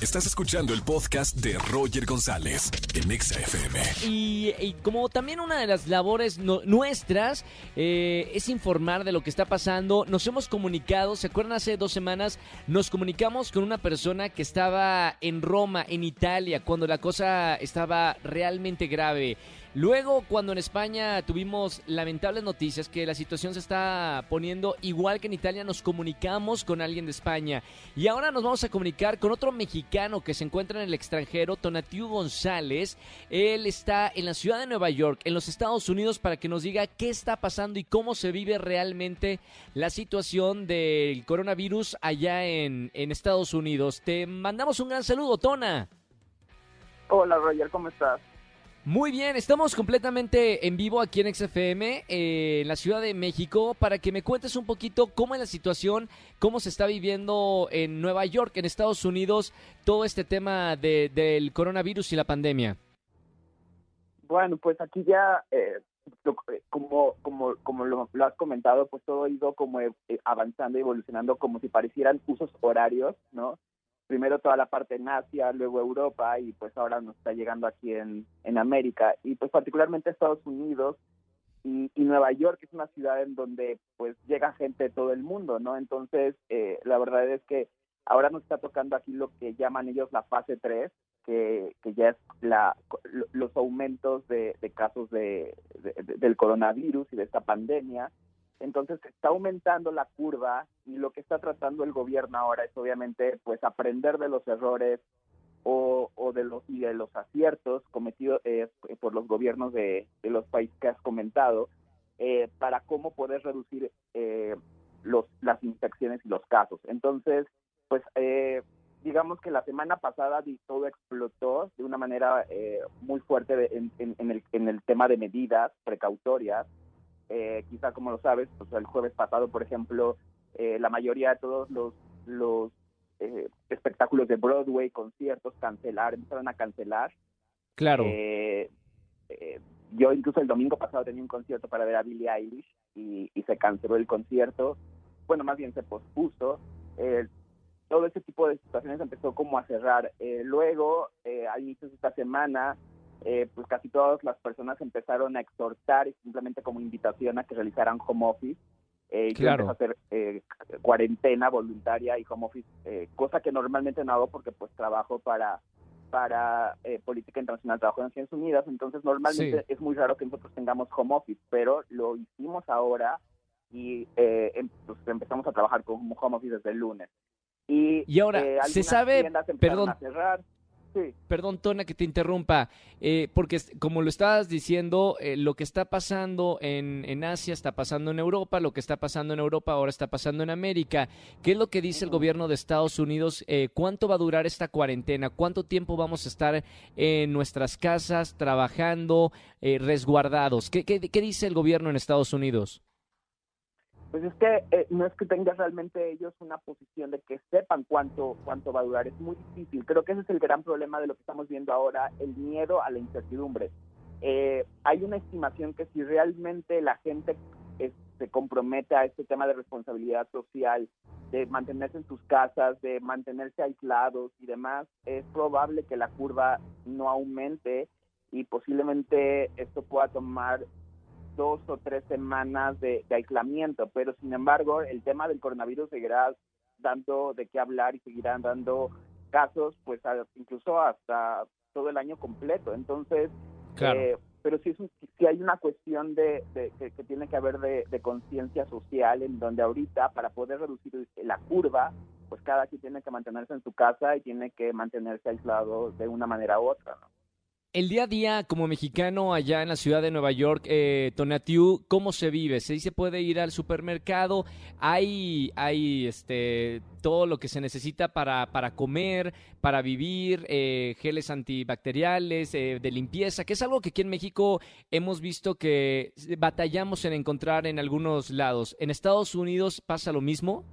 Estás escuchando el podcast de Roger González en EXA-FM. Y, como también una de las labores nuestras eh, es informar de lo que está pasando. Nos hemos comunicado, ¿se acuerdan? Hace dos semanas nos comunicamos con una persona que estaba en Roma, en Italia, cuando la cosa estaba realmente grave. Luego, cuando en España tuvimos lamentables noticias que la situación se está poniendo igual que en Italia, nos comunicamos con alguien de España. Y ahora nos vamos a comunicar con otro mexicano que se encuentra en el extranjero, Tonatiu González. Él está en la ciudad de Nueva York, en los Estados Unidos, para que nos diga qué está pasando y cómo se vive realmente la situación del coronavirus allá en, en Estados Unidos. Te mandamos un gran saludo, Tona. Hola, Roger, ¿cómo estás? Muy bien, estamos completamente en vivo aquí en XFM, eh, en la Ciudad de México, para que me cuentes un poquito cómo es la situación, cómo se está viviendo en Nueva York, en Estados Unidos, todo este tema del coronavirus y la pandemia. Bueno, pues aquí ya, eh, eh, como, como, como lo, has comentado, pues todo ha ido como avanzando y evolucionando como si parecieran usos horarios, ¿no? Primero toda la parte en Asia, luego Europa y pues ahora nos está llegando aquí en, en América y pues particularmente Estados Unidos y, Nueva York es una ciudad en donde pues llega gente de todo el mundo, ¿no? Entonces eh, la verdad es que ahora nos está tocando aquí lo que llaman ellos la fase 3, que, que ya es la, los aumentos de, casos de, del coronavirus y de esta pandemia entonces está aumentando la curva y lo que está tratando el gobierno ahora es obviamente pues aprender de los errores o, de los y de los aciertos cometidos eh, por los gobiernos de, los países que has comentado eh, para cómo poder reducir eh, los, las infecciones y los casos. Entonces, pues digamos que la semana pasada todo explotó de una manera muy fuerte en, el, en el tema de medidas precautorias eh, quizá como lo sabes, pues el jueves pasado, por ejemplo, eh, la mayoría de todos los, los eh, espectáculos de Broadway, conciertos, cancelar, empezaron a cancelar. Claro. yo incluso el domingo pasado tenía un concierto para ver a Billie Eilish y, se canceló el concierto. Bueno, más bien se pospuso. todo ese tipo de situaciones empezó como a cerrar. luego, a inicios de esta semana, eh, pues casi todas las personas empezaron a exhortar simplemente como invitación a que realizaran home office. Eh, claro. a hacer eh, cuarentena voluntaria y home office, eh, cosa que normalmente no hago porque pues trabajo para para política internacional, trabajo en Naciones Unidas, entonces normalmente es muy raro que nosotros tengamos home office, pero lo hicimos ahora y em, pues, empezamos a trabajar con home office desde el lunes. Y, y ahora, se sabe, perdón, a cerrar. Perdón, Tona, que te interrumpa, eh, porque como lo estabas diciendo, eh, lo que está pasando en, en, Asia está pasando en Europa, lo que está pasando en Europa ahora está pasando en América. ¿Qué es lo que dice el gobierno de Estados Unidos? Eh, ¿Cuánto va a durar esta cuarentena? ¿Cuánto tiempo vamos a estar en nuestras casas trabajando resguardados? ¿Qué, qué, qué dice el gobierno en Estados Unidos? Pues es que eh, no es que tengan realmente ellos una posición de que sepan cuánto, cuánto va a durar, es muy difícil. Creo que ese es el gran problema de lo que estamos viendo ahora, el miedo a la incertidumbre. Eh, hay una estimación que si realmente la gente eh, se compromete a este tema de responsabilidad social, de mantenerse en sus casas, de mantenerse aislados y demás, es probable que la curva no aumente y posiblemente esto pueda tomar dos o tres semanas de, aislamiento, pero sin embargo el tema del coronavirus seguirá dando de qué hablar y seguirán dando casos, pues incluso hasta todo el año completo. Entonces, eh, pero sí, es hay una cuestión de, que, tiene que haber de, conciencia social en donde ahorita para poder reducir la curva, pues cada quien tiene que mantenerse en su casa y tiene que mantenerse aislado de una manera u otra, ¿no? El día a día como mexicano allá en la ciudad de Nueva York, eh, Tonatiu, ¿cómo se vive? ¿Se se puede ir al supermercado? ¿Hay, hay este, todo lo que se necesita para, para comer, para vivir, eh, geles antibacteriales, eh, de limpieza, que es algo que aquí en México hemos visto que batallamos en encontrar en algunos lados. ¿En Estados Unidos pasa lo mismo?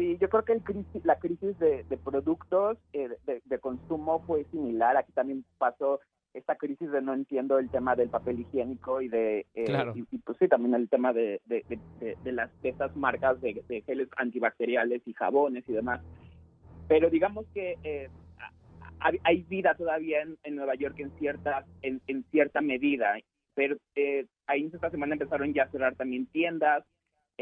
Sí, yo creo que el crisis, la crisis de, productos eh, de, consumo fue similar. Aquí también pasó esta crisis de no entiendo el tema del papel higiénico y de eh, y, pues sí también el tema de, de, las de estas marcas de, geles antibacteriales y jabones y demás. Pero digamos que eh, hay, vida todavía en, Nueva York en cierta en, en cierta medida, pero ahí esta semana empezaron ya a cerrar también tiendas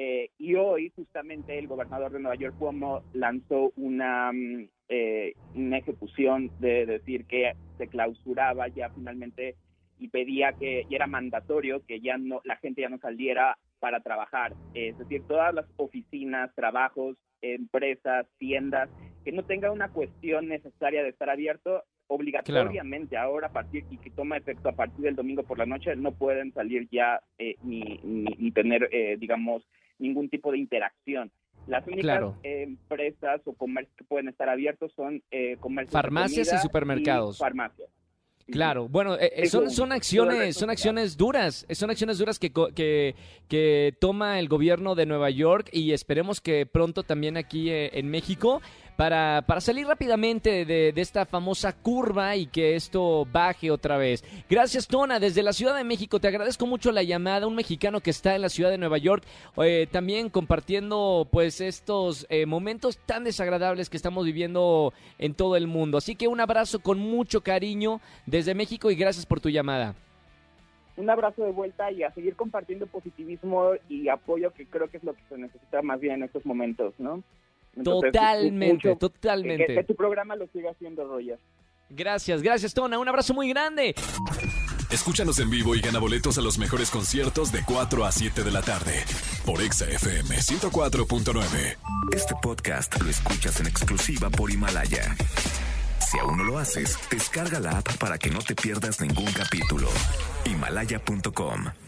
eh, y hoy justamente el gobernador de Nueva York, Cuomo, lanzó una, mm, eh, una ejecución de decir que se clausuraba ya finalmente y pedía que y era mandatorio que ya no la gente ya no saliera para trabajar. Es decir, todas las oficinas, trabajos, empresas, tiendas, que no tenga una cuestión necesaria de estar abierto, obligatoriamente ahora a partir y que toma efecto a partir del domingo por la noche no pueden salir ya eh, ni, ni, tener digamos ningún tipo de interacción. Las únicas empresas o comercios que pueden estar abiertos son eh, comercios farmacias y supermercados. farmacias. Claro, bueno, eh, eh, son, son acciones, son acciones duras, son acciones duras que, que, que, toma el gobierno de Nueva York y esperemos que pronto también aquí en México para, para salir rápidamente de, esta famosa curva y que esto baje otra vez. Gracias, Tona, desde la Ciudad de México. Te agradezco mucho la llamada. Un mexicano que está en la ciudad de Nueva York, eh, también compartiendo pues estos eh, momentos tan desagradables que estamos viviendo en todo el mundo. Así que un abrazo con mucho cariño desde México y gracias por tu llamada un abrazo de vuelta y a seguir compartiendo positivismo y apoyo que creo que es lo que se necesita más bien en estos momentos, ¿no? Totalmente, totalmente. Que, tu programa lo siga haciendo, Roger. Gracias, gracias, Tona. Un abrazo muy grande. Escúchanos en vivo y gana boletos a los mejores conciertos de 4 a 7 de la tarde por Exa FM 104.9. Este podcast lo escuchas en exclusiva por Himalaya. Si aún no lo haces, descarga la app para que no te pierdas ningún capítulo. Himalaya.com